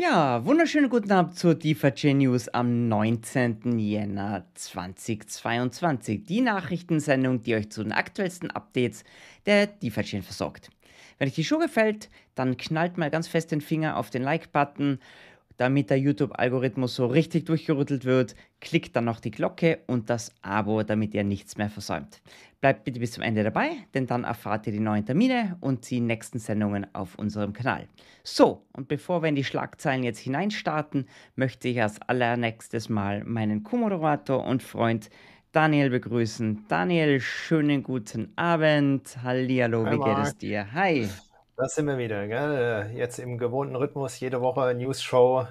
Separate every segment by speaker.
Speaker 1: Ja, wunderschönen guten Abend zur DeFi News am 19. Jänner 2022. Die Nachrichtensendung, die euch zu den aktuellsten Updates der DeFi versorgt. Wenn euch die Show gefällt, dann knallt mal ganz fest den Finger auf den Like-Button damit der YouTube-Algorithmus so richtig durchgerüttelt wird, klickt dann noch die Glocke und das Abo, damit ihr nichts mehr versäumt. Bleibt bitte bis zum Ende dabei, denn dann erfahrt ihr die neuen Termine und die nächsten Sendungen auf unserem Kanal. So, und bevor wir in die Schlagzeilen jetzt hineinstarten, möchte ich als allernächstes mal meinen Co-Moderator und Freund Daniel begrüßen. Daniel, schönen guten Abend. Hallihallo, wie geht es dir? Hi.
Speaker 2: Das sind wir wieder, gell? Jetzt im gewohnten Rhythmus, jede Woche News-Show,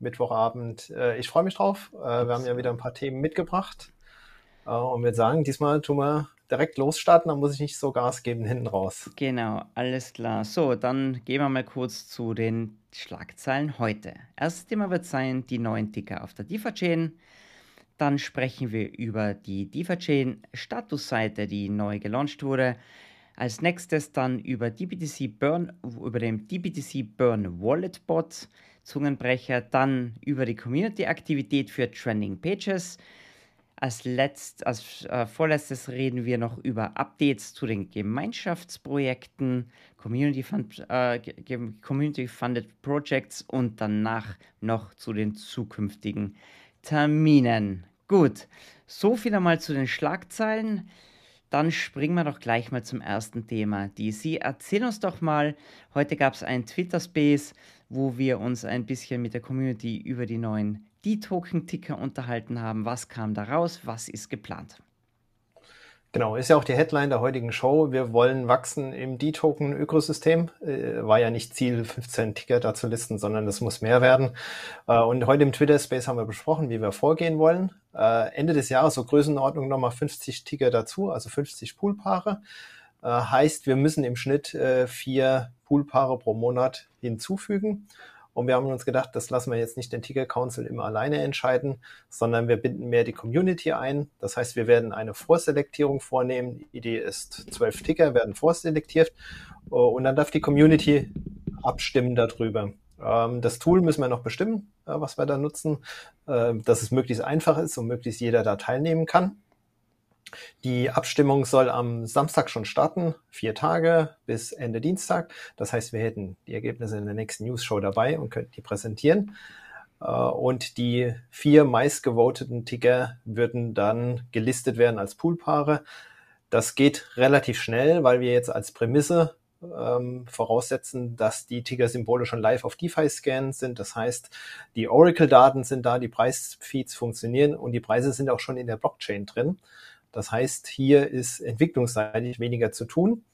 Speaker 2: Mittwochabend. Äh, ich freue mich drauf. Äh, wir haben ja wieder ein paar Themen mitgebracht. Äh, und wir sagen, diesmal tun wir direkt losstarten, dann muss ich nicht so Gas geben hinten raus.
Speaker 1: Genau, alles klar. So, dann gehen wir mal kurz zu den Schlagzeilen heute. Erstes Thema wird sein, die neuen Ticker auf der DeFi-Chain. Dann sprechen wir über die DeFi-Chain Statusseite, die neu gelauncht wurde. Als nächstes dann über DBTC Burn, über den DBTC Burn Wallet Bot, Zungenbrecher, dann über die Community-Aktivität für Trending Pages. Als, letzt, als äh, vorletztes reden wir noch über Updates zu den Gemeinschaftsprojekten, Community, Fund, äh, Community Funded Projects und danach noch zu den zukünftigen Terminen. Gut, so viel einmal zu den Schlagzeilen. Dann springen wir doch gleich mal zum ersten Thema. DC, erzähl uns doch mal, heute gab es einen Twitter-Space, wo wir uns ein bisschen mit der Community über die neuen D-Token-Ticker unterhalten haben. Was kam da raus? Was ist geplant?
Speaker 2: Genau, ist ja auch die Headline der heutigen Show. Wir wollen wachsen im D-Token-Ökosystem. Äh, war ja nicht Ziel, 15 Ticker da zu listen, sondern es muss mehr werden. Äh, und heute im Twitter-Space haben wir besprochen, wie wir vorgehen wollen. Äh, Ende des Jahres, so Größenordnung, nochmal 50 Ticker dazu, also 50 Poolpaare. Heißt, wir müssen im Schnitt vier Poolpaare pro Monat hinzufügen. Und wir haben uns gedacht, das lassen wir jetzt nicht den Ticker Council immer alleine entscheiden, sondern wir binden mehr die Community ein. Das heißt, wir werden eine Vorselektierung vornehmen. Die Idee ist, zwölf Ticker werden vorselektiert und dann darf die Community abstimmen darüber. Ähm, das Tool müssen wir noch bestimmen, äh, was wir da nutzen, äh, dass es möglichst einfach ist und möglichst jeder da teilnehmen kann. Die Abstimmung soll am Samstag schon starten, vier Tage bis Ende Dienstag. Das heißt, wir hätten die Ergebnisse in der nächsten News-Show dabei und könnten die präsentieren. Äh, und die vier meistgevoteten Ticker würden dann gelistet werden als Poolpaare. Das geht relativ schnell, weil wir jetzt als Prämisse ähm, voraussetzen, dass die Ticker-Symbole schon live auf DeFi-Scans sind. Das heißt, die Oracle-Daten sind da, die Preisfeeds funktionieren und die Preise sind auch schon in der Blockchain drin. Das heißt, hier ist entwicklungsseitig weniger zu tun.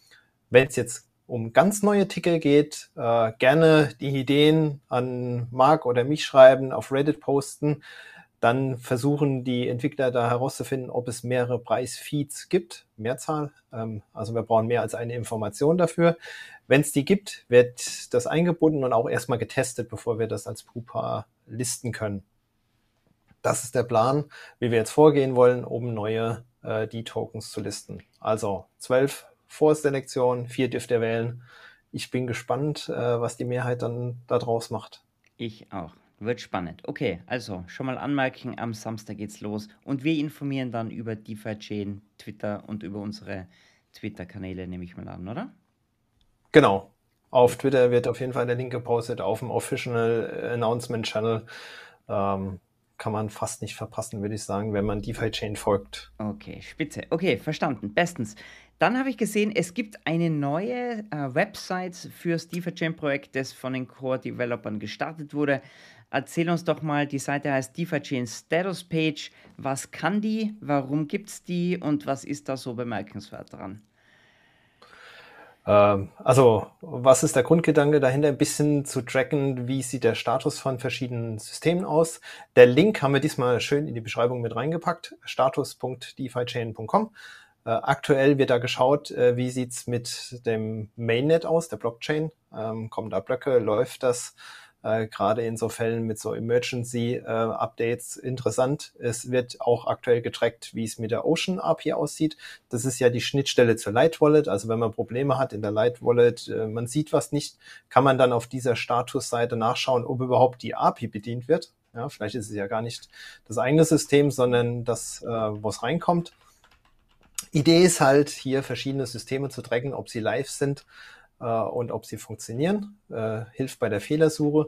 Speaker 2: Wenn es jetzt um ganz neue Ticker geht, äh, gerne die Ideen an Marc oder mich schreiben, auf Reddit posten. Dann versuchen die Entwickler da herauszufinden, ob es mehrere Preisfeeds gibt, Mehrzahl. Ähm, also wir brauchen mehr als eine Information dafür. Wenn es die gibt, wird das eingebunden und auch erstmal getestet, bevor wir das als Pupa listen können. Das ist der Plan, wie wir jetzt vorgehen wollen, um neue äh, die Tokens zu listen. Also zwölf Vorselektionen, vier dürft ihr wählen. Ich bin gespannt, äh, was die Mehrheit dann daraus macht.
Speaker 1: Ich auch. Wird spannend. Okay, also schon mal anmerken, am Samstag geht's los und wir informieren dann über DeFi Chain, Twitter und über unsere Twitter-Kanäle, nehme ich mal an, oder?
Speaker 2: Genau. Auf Twitter wird auf jeden Fall der Link gepostet, auf dem Official Announcement Channel. Ähm, kann man fast nicht verpassen, würde ich sagen, wenn man DeFi Chain folgt.
Speaker 1: Okay, spitze. Okay, verstanden. Bestens. Dann habe ich gesehen, es gibt eine neue äh, Website fürs DeFi Chain Projekt, das von den Core Developern gestartet wurde. Erzähl uns doch mal, die Seite heißt DeFi Chain Status Page. Was kann die? Warum gibt es die? Und was ist da so bemerkenswert dran?
Speaker 2: Ähm, also, was ist der Grundgedanke dahinter? Ein bisschen zu tracken, wie sieht der Status von verschiedenen Systemen aus. Der Link haben wir diesmal schön in die Beschreibung mit reingepackt, status.defichain.com. Äh, aktuell wird da geschaut, äh, wie sieht's mit dem Mainnet aus, der Blockchain. Ähm, kommen da Blöcke, läuft das? Äh, gerade in so Fällen mit so Emergency-Updates äh, interessant. Es wird auch aktuell getrackt, wie es mit der Ocean API aussieht. Das ist ja die Schnittstelle zur Light Wallet. Also wenn man Probleme hat in der Light Wallet, äh, man sieht was nicht, kann man dann auf dieser Statusseite nachschauen, ob überhaupt die API bedient wird. Ja, vielleicht ist es ja gar nicht das eigene System, sondern das, äh, wo es reinkommt. Idee ist halt, hier verschiedene Systeme zu tracken, ob sie live sind äh, und ob sie funktionieren. Äh, hilft bei der Fehlersuche.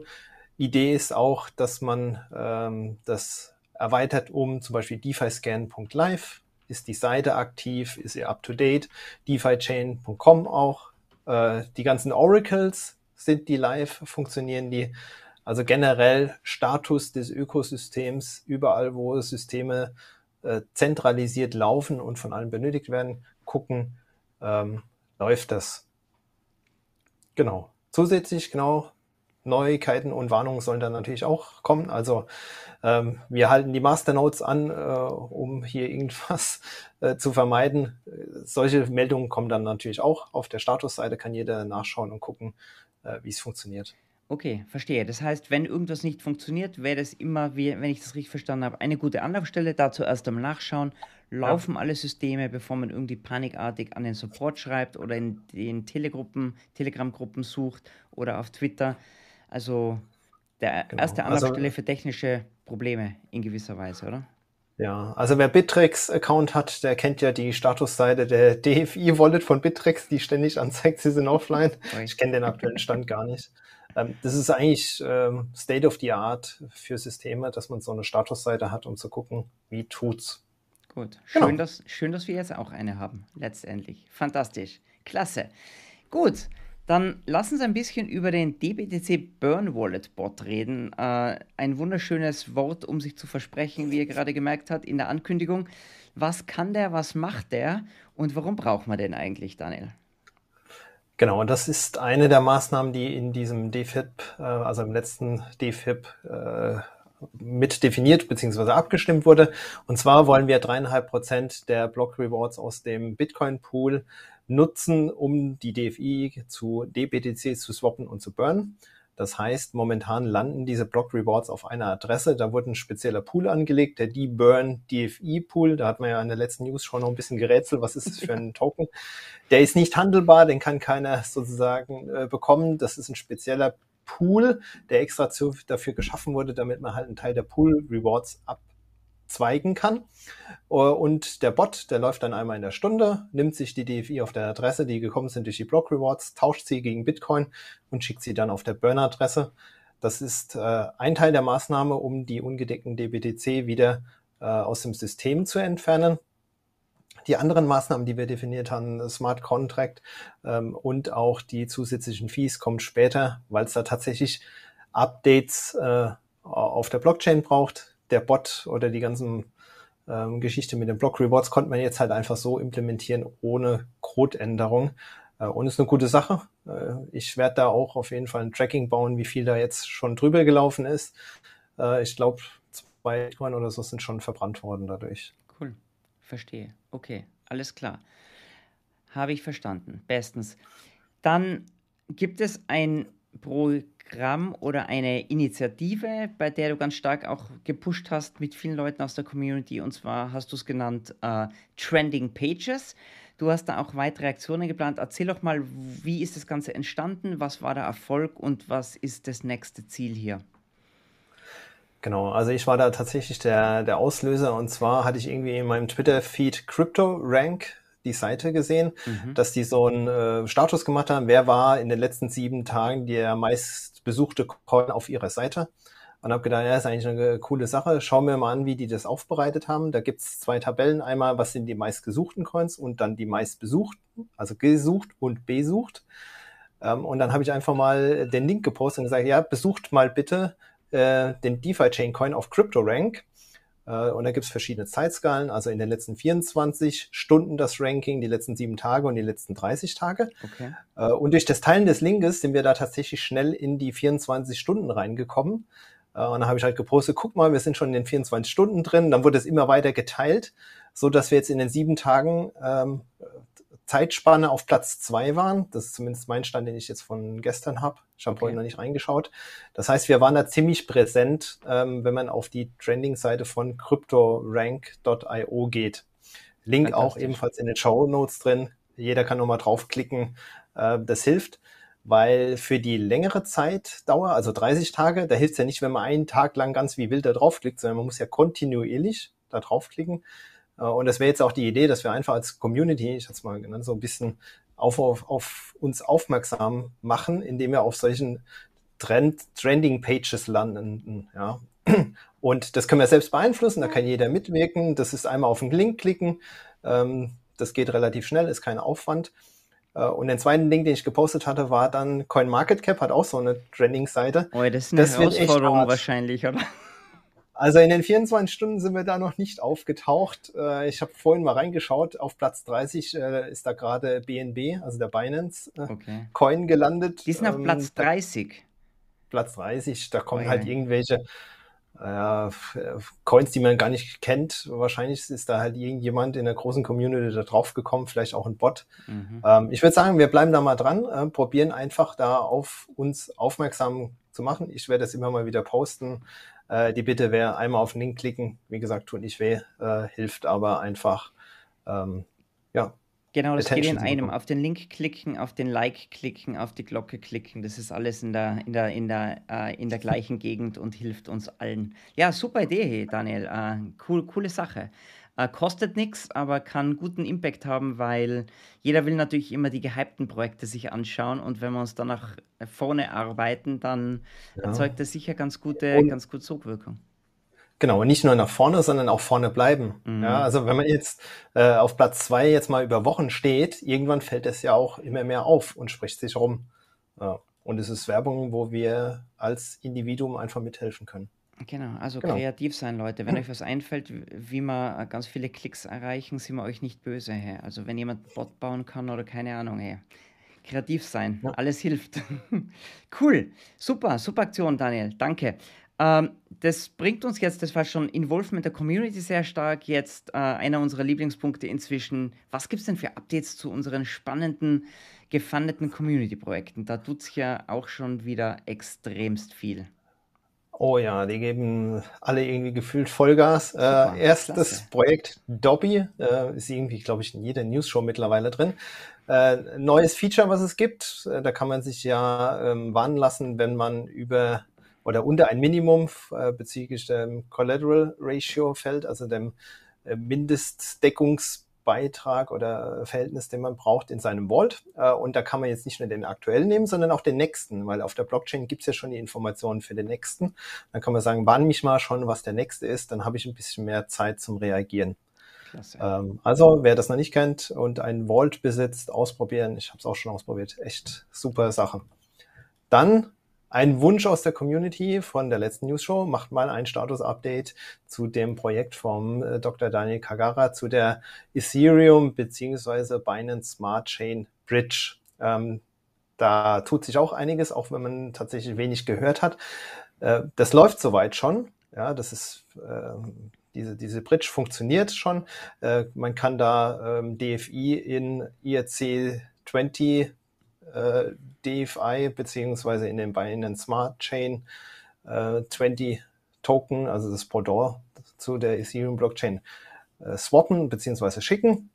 Speaker 2: Idee ist auch, dass man ähm, das erweitert um zum Beispiel defiscan.live. Ist die Seite aktiv? Ist sie up to date? DeFiChain.com auch. Äh, die ganzen Oracles sind die live? Funktionieren die? Also generell Status des Ökosystems, überall, wo Systeme äh, zentralisiert laufen und von allen benötigt werden, gucken, ähm, läuft das. Genau. Zusätzlich, genau, Neuigkeiten und Warnungen sollen dann natürlich auch kommen. Also ähm, wir halten die Masternodes an, äh, um hier irgendwas äh, zu vermeiden. Solche Meldungen kommen dann natürlich auch auf der Statusseite, kann jeder nachschauen und gucken, äh, wie es funktioniert.
Speaker 1: Okay, verstehe. Das heißt, wenn irgendwas nicht funktioniert, wäre das immer, wie, wenn ich das richtig verstanden habe, eine gute Anlaufstelle. Dazu erst einmal nachschauen. Laufen ja. alle Systeme, bevor man irgendwie panikartig an den Support schreibt oder in den Telegruppen, Telegram-Gruppen sucht oder auf Twitter. Also der genau. erste also Anlaufstelle also, für technische Probleme in gewisser Weise, oder?
Speaker 2: Ja, also wer Bittrex-Account hat, der kennt ja die Statusseite der DFI-Wallet von Bittrex, die ständig anzeigt, sie sind offline. Ich kenne den aktuellen Stand gar nicht. Ähm, das ist eigentlich ähm, State of the Art für Systeme, dass man so eine Statusseite hat, um zu gucken, wie tut's.
Speaker 1: Gut, schön, genau. dass, schön, dass wir jetzt auch eine haben, letztendlich. Fantastisch, klasse. Gut, dann lass uns ein bisschen über den DBTC Burn Wallet Bot reden. Äh, ein wunderschönes Wort, um sich zu versprechen, wie ihr gerade gemerkt habt in der Ankündigung. Was kann der, was macht der und warum braucht man den eigentlich, Daniel?
Speaker 2: Genau, und das ist eine der Maßnahmen, die in diesem DFIP, äh, also im letzten DFIP, äh, mit definiert bzw. abgestimmt wurde. Und zwar wollen wir dreieinhalb Prozent der Block Rewards aus dem Bitcoin Pool nutzen, um die DFI zu DBTC zu swappen und zu burnen. Das heißt, momentan landen diese Block Rewards auf einer Adresse. Da wurde ein spezieller Pool angelegt, der D-Burn DFI Pool. Da hat man ja in der letzten News schon noch ein bisschen gerätselt, was ist das für ein Token. Der ist nicht handelbar, den kann keiner sozusagen äh, bekommen. Das ist ein spezieller Pool, der extra dafür geschaffen wurde, damit man halt einen Teil der Pool Rewards ab zweigen kann. Äh, und der Bot, der läuft dann einmal in der Stunde, nimmt sich die DFI auf der Adresse, die gekommen sind durch die Block Rewards, tauscht sie gegen Bitcoin und schickt sie dann auf der Burner-Adresse. Das ist äh, ein Teil der Maßnahme, um die ungedeckten DBTC wieder äh, aus dem System zu entfernen. Die anderen Maßnahmen, die wir definiert haben, Smart Contract ähm, und auch die zusätzlichen Fees kommen später, weil es da tatsächlich Updates äh, auf der Blockchain braucht der Bot oder die ganzen ähm, Geschichte mit den Block Rewards konnte man jetzt halt einfach so implementieren ohne Codeänderung. Äh, und ist eine gute Sache. Äh, ich werde da auch auf jeden Fall ein Tracking bauen, wie viel da jetzt schon drüber gelaufen ist. Äh, ich glaube, zwei Bitcoin oder so sind schon verbrannt worden dadurch.
Speaker 1: Cool, verstehe. Okay, alles klar. Habe ich verstanden. Bestens. Dann gibt es ein Programm oder eine Initiative, bei der du ganz stark auch gepusht hast mit vielen Leuten aus der Community. Und zwar hast du es genannt äh, Trending Pages. Du hast da auch weitere Aktionen geplant. Erzähl doch mal, wie ist das Ganze entstanden? Was war der Erfolg und was ist das nächste Ziel hier?
Speaker 2: Genau, also ich war da tatsächlich der, der Auslöser und zwar hatte ich irgendwie in meinem Twitter-Feed Crypto Rank die Seite gesehen, mhm. dass die so einen äh, Status gemacht haben, wer war in den letzten sieben Tagen der meistbesuchte Coin auf ihrer Seite. Und habe gedacht, ja, ist eigentlich eine coole Sache. Schauen wir mal an, wie die das aufbereitet haben. Da gibt's zwei Tabellen. Einmal, was sind die meistgesuchten Coins und dann die meistbesuchten, also gesucht und besucht. Ähm, und dann habe ich einfach mal den Link gepostet und gesagt, ja, besucht mal bitte äh, den DeFi-Chain Coin auf CryptoRank. Äh, und da gibt es verschiedene Zeitskalen, also in den letzten 24 Stunden das Ranking, die letzten sieben Tage und die letzten 30 Tage. Okay. Äh, und durch das Teilen des Linkes sind wir da tatsächlich schnell in die 24 Stunden reingekommen. Äh, und dann habe ich halt gepostet, guck mal, wir sind schon in den 24 Stunden drin. Dann wurde es immer weiter geteilt, so dass wir jetzt in den sieben Tagen ähm, Zeitspanne auf Platz zwei waren. Das ist zumindest mein Stand, den ich jetzt von gestern habe. Ich habe
Speaker 1: Okay.
Speaker 2: heute noch nicht reingeschaut. Das heißt, wir waren da ziemlich präsent, ähm, wenn man auf die Trending-Seite von cryptorank.io geht. Link auch ebenfalls in den Show Notes drin. Jeder kann nochmal draufklicken. Äh, das hilft, weil für die längere Zeitdauer, also 30 Tage, da hilft es ja nicht, wenn man einen Tag lang ganz wie wild da draufklickt, sondern man muss ja kontinuierlich da draufklicken. Äh, Und das wäre jetzt auch die Idee, dass wir einfach als Community, ich hatte es mal genannt, so ein bisschen auf, auf, auf uns aufmerksam machen, indem wir auf solchen Trend, Trending Pages landen. Ja. Und das können wir selbst beeinflussen, da kann jeder mitwirken. Das ist einmal auf den Link klicken. Ähm, das geht relativ schnell, ist kein Aufwand. Äh, Und den zweiten Link, den ich gepostet hatte, war dann CoinMarketCap, hat auch so eine Trending-Seite.
Speaker 1: Oh, das ist eine
Speaker 2: Das
Speaker 1: Herausforderung wahrscheinlich, oder?
Speaker 2: Also in den 24 Stunden sind wir da noch nicht aufgetaucht. Äh, Ich habe vorhin mal reingeschaut. Auf Platz 30 äh, ist da gerade BNB, also der Binance äh,
Speaker 1: Okay.
Speaker 2: Coin gelandet.
Speaker 1: Die sind auf
Speaker 2: Ähm,
Speaker 1: Platz
Speaker 2: da-
Speaker 1: 30.
Speaker 2: Platz 30. Da kommen
Speaker 1: Ui,
Speaker 2: halt
Speaker 1: ui.
Speaker 2: irgendwelche äh, Coins, die man gar nicht kennt. Wahrscheinlich ist da halt irgendjemand in der großen Community da drauf gekommen, vielleicht auch ein Bot.
Speaker 1: Mhm.
Speaker 2: Ähm, ich würde sagen, wir bleiben da mal dran, äh, probieren einfach da auf uns aufmerksam zu machen. Ich werde das immer mal wieder posten. Äh, die Bitte wäre einmal auf den Link klicken. Wie gesagt, tut nicht weh, äh, hilft aber einfach. Ähm, ja,
Speaker 1: Genau, das geht in
Speaker 2: Attention
Speaker 1: einem. Auf den Link klicken, auf den Like klicken, auf die Glocke klicken. Das ist alles in der, in der, in der, äh, in der gleichen Gegend und hilft uns allen. Ja, super Idee, Daniel. Äh, cool, coole Sache. Äh, kostet nichts, aber kann guten Impact haben, weil jeder will natürlich immer die gehypten Projekte sich anschauen und wenn wir uns dann nach vorne arbeiten, dann
Speaker 2: ja.
Speaker 1: erzeugt das sicher ganz gute,
Speaker 2: Und
Speaker 1: ganz gute Sogwirkung.
Speaker 2: Genau, und nicht nur nach vorne, sondern auch vorne bleiben. Ja,
Speaker 1: Mhm.
Speaker 2: also wenn man jetzt äh, auf Platz zwei jetzt mal über Wochen steht, irgendwann fällt es ja auch immer mehr auf und spricht sich rum. Ja. Und es ist Werbung, wo wir als Individuum einfach mithelfen können.
Speaker 1: Genau, also
Speaker 2: Genau.
Speaker 1: kreativ sein, Leute. Wenn euch was einfällt, wie wir äh, ganz viele Klicks erreichen, sind wir euch nicht böse. Hey. Also wenn jemand einen Bot bauen kann oder keine Ahnung, hey. kreativ sein,
Speaker 2: Ja.
Speaker 1: alles hilft. cool, super, super Aktion, Daniel, danke. Ähm, das bringt uns jetzt, das war schon Involvement der Community sehr stark, jetzt äh, einer unserer Lieblingspunkte inzwischen. Was gibt es denn für Updates zu unseren spannenden, gefundeten Community-Projekten? Da tut sich ja auch schon wieder extremst viel.
Speaker 2: Oh ja, die geben alle irgendwie gefühlt Vollgas. Äh, erstes. Projekt Dobby, äh, ist irgendwie, glaube ich, in jeder News-Show mittlerweile drin. Äh, neues Feature, was es gibt, äh, da kann man sich ja ähm, warnen lassen, wenn man über oder unter ein Minimum äh, bezüglich dem Collateral Ratio fällt, also dem äh, Mindestdeckungsbeitrag oder Verhältnis, den man braucht in seinem Vault. Äh, und da kann man jetzt nicht nur den aktuellen nehmen, sondern auch den nächsten, weil auf der Blockchain gibt es ja schon die Informationen für den nächsten. Dann kann man sagen, warn mich mal schon, was der nächste ist, dann habe ich ein bisschen mehr Zeit zum Reagieren. Ähm, also, wer das noch nicht kennt und ein Vault besitzt, ausprobieren. Ich habe es auch schon ausprobiert. Echt super Sache. Dann ein Wunsch aus der Community von der letzten News-Show. Macht mal ein Status-Update zu dem Projekt vom äh, Dr. Daniel Kagara zu der Ethereum beziehungsweise Binance Smart Chain Bridge. Ähm, da tut sich auch einiges, auch wenn man tatsächlich wenig gehört hat. Äh, das läuft soweit schon. Ja, das ist ähm, diese, diese Bridge funktioniert schon. Äh, man kann da ähm, DFI in IRC 20 äh, DFI beziehungsweise in den Binance Smart Chain äh, 20 Token, also das Pendant zu der Ethereum Blockchain, äh, swappen beziehungsweise schicken.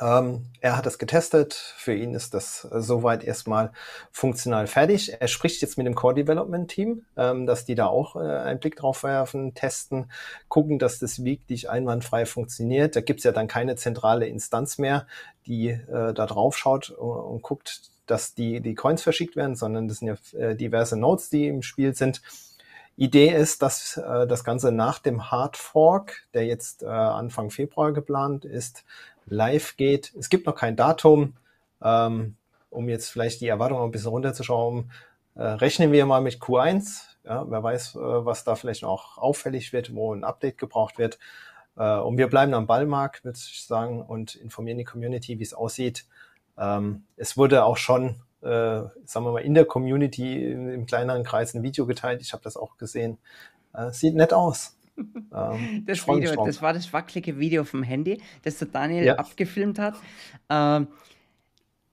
Speaker 2: Ähm, er hat das getestet. Für ihn ist das äh, soweit erstmal funktional fertig. Er spricht jetzt mit dem Core Development Team, ähm, dass die da auch äh, einen Blick drauf werfen, testen, gucken, dass das wirklich einwandfrei funktioniert. Da gibt's ja dann keine zentrale Instanz mehr, die äh, da drauf schaut und, und guckt, dass die, die Coins verschickt werden, sondern das sind ja äh, diverse Nodes, die im Spiel sind. Idee ist, dass äh, das Ganze nach dem Hard Fork, der jetzt äh, Anfang Februar geplant ist, live geht. Es gibt noch kein Datum. Ähm, um jetzt vielleicht die Erwartungen ein bisschen runterzuschrauben, äh, rechnen wir mal mit Q1. Ja, wer weiß, äh, was da vielleicht noch auffällig wird, wo ein Update gebraucht wird. Äh, und wir bleiben am Ballmarkt, würde ich sagen, und informieren die Community, wie es aussieht. Ähm, es wurde auch schon, äh, sagen wir mal, in der Community im, im kleineren Kreis ein Video geteilt. Ich habe das auch gesehen. Äh, sieht nett aus.
Speaker 1: Ähm, das, Video, das war das wackelige Video vom Handy, das der Daniel ja. abgefilmt hat. Ähm,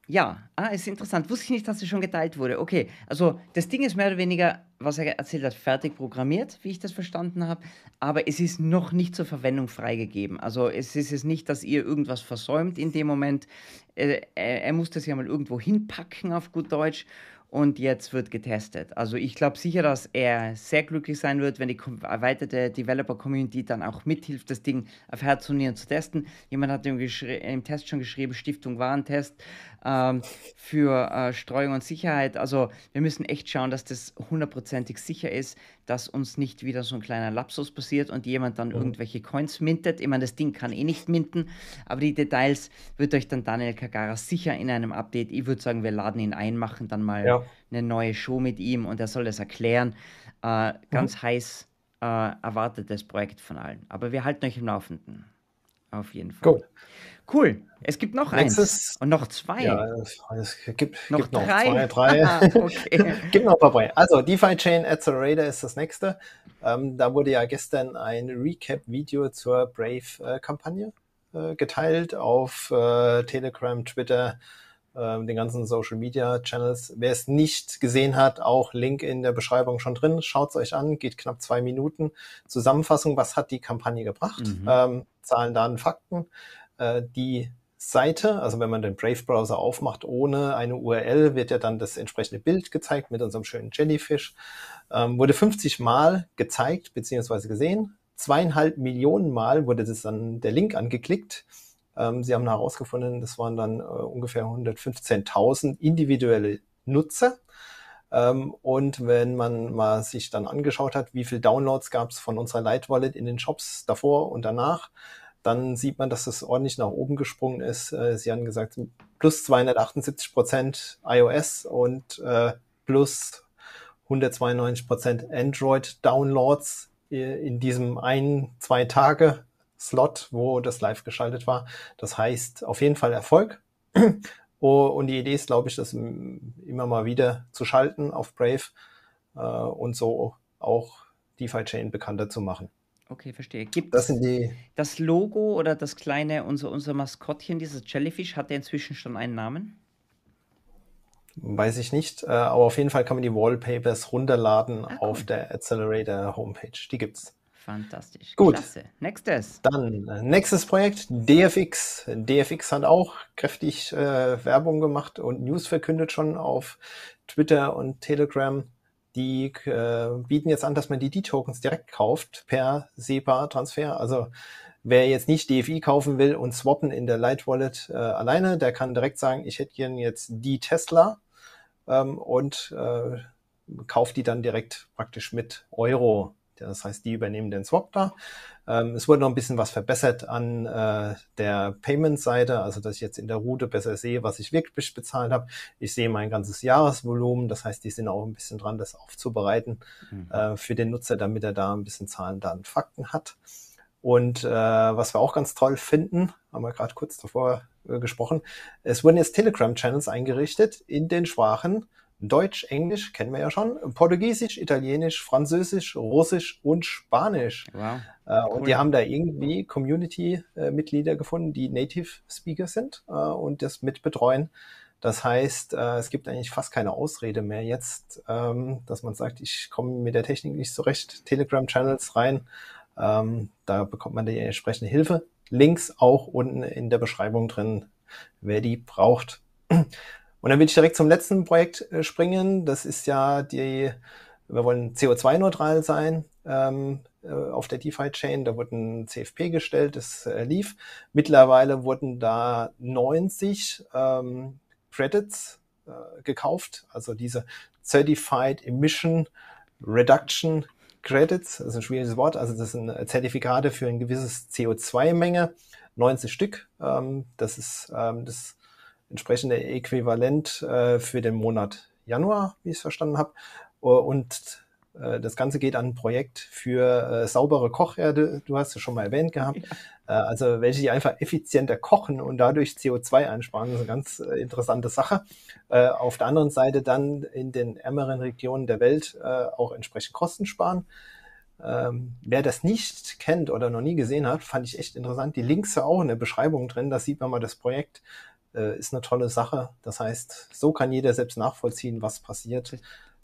Speaker 1: ja, ah, ist interessant. Wusste ich nicht, dass es schon geteilt wurde. Okay, also das Ding ist mehr oder weniger, was er erzählt hat, fertig programmiert, wie ich das verstanden habe. Aber es ist noch nicht zur Verwendung freigegeben. Also es ist es nicht, dass ihr irgendwas versäumt in dem Moment. Äh, er, er muss das ja mal irgendwo hinpacken, auf gut Deutsch und jetzt wird getestet. Also ich glaube sicher, dass er sehr glücklich sein wird, wenn die erweiterte Developer-Community dann auch mithilft, das Ding auf Herz und Nieren zu testen. Jemand hat im, im Test schon geschrieben, Stiftung Warentest ähm, für äh, Streuung und Sicherheit. Also wir müssen echt schauen, dass das hundertprozentig sicher ist, dass uns nicht wieder so ein kleiner Lapsus passiert und jemand dann mhm. irgendwelche Coins mintet. Ich meine, das Ding kann eh nicht minten, aber die Details wird euch dann Daniel Kagara sicher in einem Update, ich würde sagen, wir laden ihn ein, machen dann mal ja. eine neue Show mit ihm und er soll das erklären. Äh, ganz mhm. heiß äh, erwartetes Projekt von allen. Aber wir halten euch im Laufenden. Auf jeden Fall. Cool. Cool. Es gibt noch Nächstes, eins und noch zwei. Ja,
Speaker 2: es gibt noch, gibt noch drei. zwei, drei. Ah, okay. gibt noch dabei. Also DeFi Chain Accelerator ist das nächste. Ähm, da wurde ja gestern ein Recap-Video zur Brave-Kampagne äh, geteilt auf äh, Telegram, Twitter, äh, den ganzen Social Media Channels. Wer es nicht gesehen hat, auch Link in der Beschreibung schon drin. Schaut es euch an, geht knapp zwei Minuten. Zusammenfassung, was hat die Kampagne gebracht? Mhm. Ähm, Zahlen, Daten, Fakten äh, die Seite, also wenn man den Brave-Browser aufmacht ohne eine URL, wird ja dann das entsprechende Bild gezeigt mit unserem schönen Jellyfish. Ähm, wurde 50 Mal gezeigt bzw. gesehen. Zweieinhalb Millionen Mal wurde das dann der Link angeklickt. Ähm, sie haben herausgefunden, das waren dann äh, ungefähr 115.000 individuelle Nutzer. Ähm, und wenn man mal sich dann angeschaut hat, wie viel Downloads gab es von unserer Light Wallet in den Shops davor und danach, dann sieht man, dass es ordentlich nach oben gesprungen ist. Äh, Sie haben gesagt, plus 278 Prozent iOS und äh, plus 192 Prozent Android-Downloads äh, in diesem ein, zwei Tage Slot, wo das live geschaltet war. Das heißt auf jeden Fall Erfolg. Oh, und die Idee ist, glaube ich, das immer mal wieder zu schalten auf Brave äh, und so auch DeFi Chain bekannter zu machen.
Speaker 1: Okay, verstehe. Gibt Das die. das Logo oder das kleine, unser, unser Maskottchen, dieses Jellyfish, hat der inzwischen schon einen Namen?
Speaker 2: Weiß ich nicht, äh, aber auf jeden Fall kann man die Wallpapers runterladen Ah, auf der Accelerator Homepage. Die gibt's.
Speaker 1: Fantastisch. Gut, Klasse. Nächstes.
Speaker 2: dann äh, nächstes Projekt, DFX. DFX hat auch kräftig äh, Werbung gemacht und News verkündet schon auf Twitter und Telegram die äh, bieten jetzt an, dass man die D-Tokens direkt kauft per SEPA-Transfer. Also wer jetzt nicht DFI kaufen will und swappen in der Light Wallet äh, alleine, der kann direkt sagen, ich hätte gerne jetzt die Tesla ähm, und äh, kauft die dann direkt praktisch mit Euro das heißt, die übernehmen den Swap da. Ähm, es wurde noch ein bisschen was verbessert an äh, der Payment-Seite, also dass ich jetzt in der Route besser sehe, was ich wirklich bezahlt habe. Ich sehe mein ganzes Jahresvolumen. Das heißt, die sind auch ein bisschen dran, das aufzubereiten mhm. äh, für den Nutzer, damit er da ein bisschen Zahlen, Daten, Fakten hat. Und äh, was wir auch ganz toll finden, haben wir gerade kurz davor äh, gesprochen, es wurden jetzt Telegram-Channels eingerichtet in den Sprachen Deutsch, Englisch kennen wir ja schon, Portugiesisch, Italienisch, Französisch, Russisch und Spanisch. Wow. Äh, cool. Und die haben da irgendwie Community-Mitglieder gefunden, die Native Speaker sind äh, und das mit betreuen. Das heißt, äh, es gibt eigentlich fast keine Ausrede mehr jetzt, ähm, dass man sagt, ich komme mit der Technik nicht zurecht. Telegram-Channels rein, ähm, da bekommt man die entsprechende Hilfe. Links auch unten in der Beschreibung drin, wer die braucht. Und dann will ich direkt zum letzten Projekt äh, springen. Das ist ja die, wir wollen CO2-neutral sein ähm, äh, auf der DeFi-Chain. Da wurde ein CFP gestellt, das äh, lief. Mittlerweile wurden da 90 ähm, Credits äh, gekauft, also diese Certified Emission Reduction Credits, das ist ein schwieriges Wort, also das sind Zertifikate für ein gewisses CO2-Menge, 90 Stück. Ähm, das ist ähm, das entsprechende Äquivalent äh, für den Monat Januar, wie ich es verstanden habe. Und äh, das Ganze geht an ein Projekt für äh, saubere Kocherde. Du hast es schon mal erwähnt gehabt. Ja. Äh, also welche die einfach effizienter kochen und dadurch CO2 einsparen. Das ist eine ganz äh, interessante Sache. Äh, auf der anderen Seite dann in den ärmeren Regionen der Welt äh, auch entsprechend Kosten sparen. Ähm, wer das nicht kennt oder noch nie gesehen hat, fand ich echt interessant. Die Links sind auch in der Beschreibung drin, da sieht man mal das Projekt. Äh, ist eine tolle Sache. Das heißt, so kann jeder selbst nachvollziehen, was passiert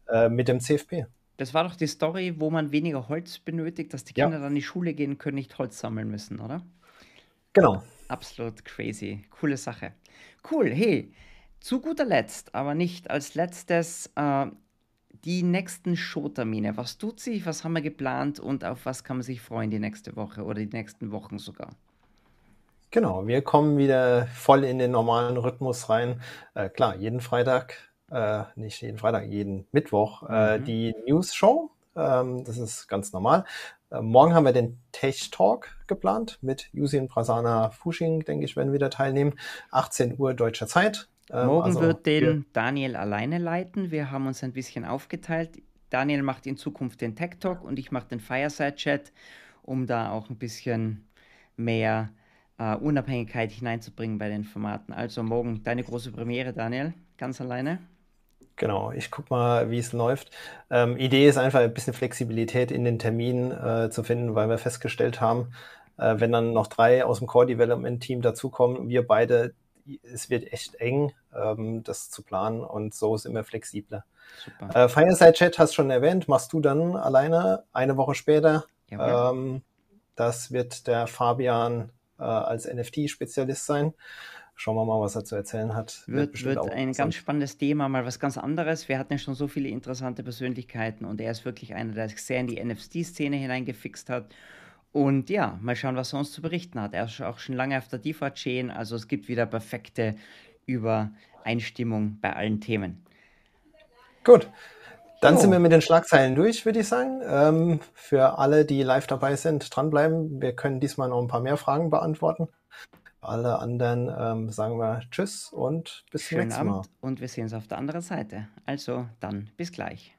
Speaker 2: äh, mit dem CFP.
Speaker 1: Das war doch die Story, wo man weniger Holz benötigt, dass die Kinder ja. dann in die Schule gehen können, nicht Holz sammeln müssen, oder?
Speaker 2: Genau.
Speaker 1: Absolut crazy. Coole Sache. Cool. Hey, zu guter Letzt, aber nicht als letztes, äh, die nächsten Showtermine. Was tut sich? Was haben wir geplant und auf was kann man sich freuen die nächste Woche oder die nächsten Wochen sogar?
Speaker 2: Genau, wir kommen wieder voll in den normalen Rhythmus rein. Äh, klar, jeden Freitag, äh, nicht jeden Freitag, jeden Mittwoch äh, mhm. die News Show. Ähm, das ist ganz normal. Äh, morgen haben wir den Tech Talk geplant mit Yusin Prasana Fushing, denke ich, werden wieder teilnehmen. 18 Uhr deutscher Zeit.
Speaker 1: Ähm, Morgen also wird den Daniel alleine leiten. Wir haben uns ein bisschen aufgeteilt. Daniel macht in Zukunft den Tech Talk und ich mache den Fireside Chat, um da auch ein bisschen mehr äh, Unabhängigkeit hineinzubringen bei den Formaten. Also morgen deine große Premiere, Daniel, ganz alleine.
Speaker 2: Genau, ich guck mal, wie es läuft. Ähm, Idee ist einfach ein bisschen Flexibilität in den Terminen äh, zu finden, weil wir festgestellt haben, äh, wenn dann noch drei aus dem Core Development Team dazukommen, wir beide es wird echt eng, ähm, das zu planen und so ist immer flexibler. Äh, Fireside Chat hast du schon erwähnt, machst du dann alleine eine Woche später. Ähm, das wird der Fabian äh, als NFT-Spezialist sein. Schauen wir mal, was er zu erzählen hat.
Speaker 1: Wird, wird, wird ein ganz spannendes Thema, mal was ganz anderes. Wir hatten ja schon so viele interessante Persönlichkeiten und er ist wirklich einer, der sich sehr in die NFT-Szene hineingefixt hat und ja, mal schauen, was er uns zu berichten hat. Er ist auch schon lange auf der DIFA-Chain, also es gibt wieder perfekte Übereinstimmung bei allen Themen.
Speaker 2: Gut. Dann so. sind wir mit den Schlagzeilen durch, würde ich sagen. Ähm, für alle, die live dabei sind, dranbleiben. Wir können diesmal noch ein paar mehr Fragen beantworten. Alle anderen ähm, sagen wir Tschüss und bis zum nächsten Mal.
Speaker 1: Und wir sehen uns auf der anderen Seite. Also dann bis gleich.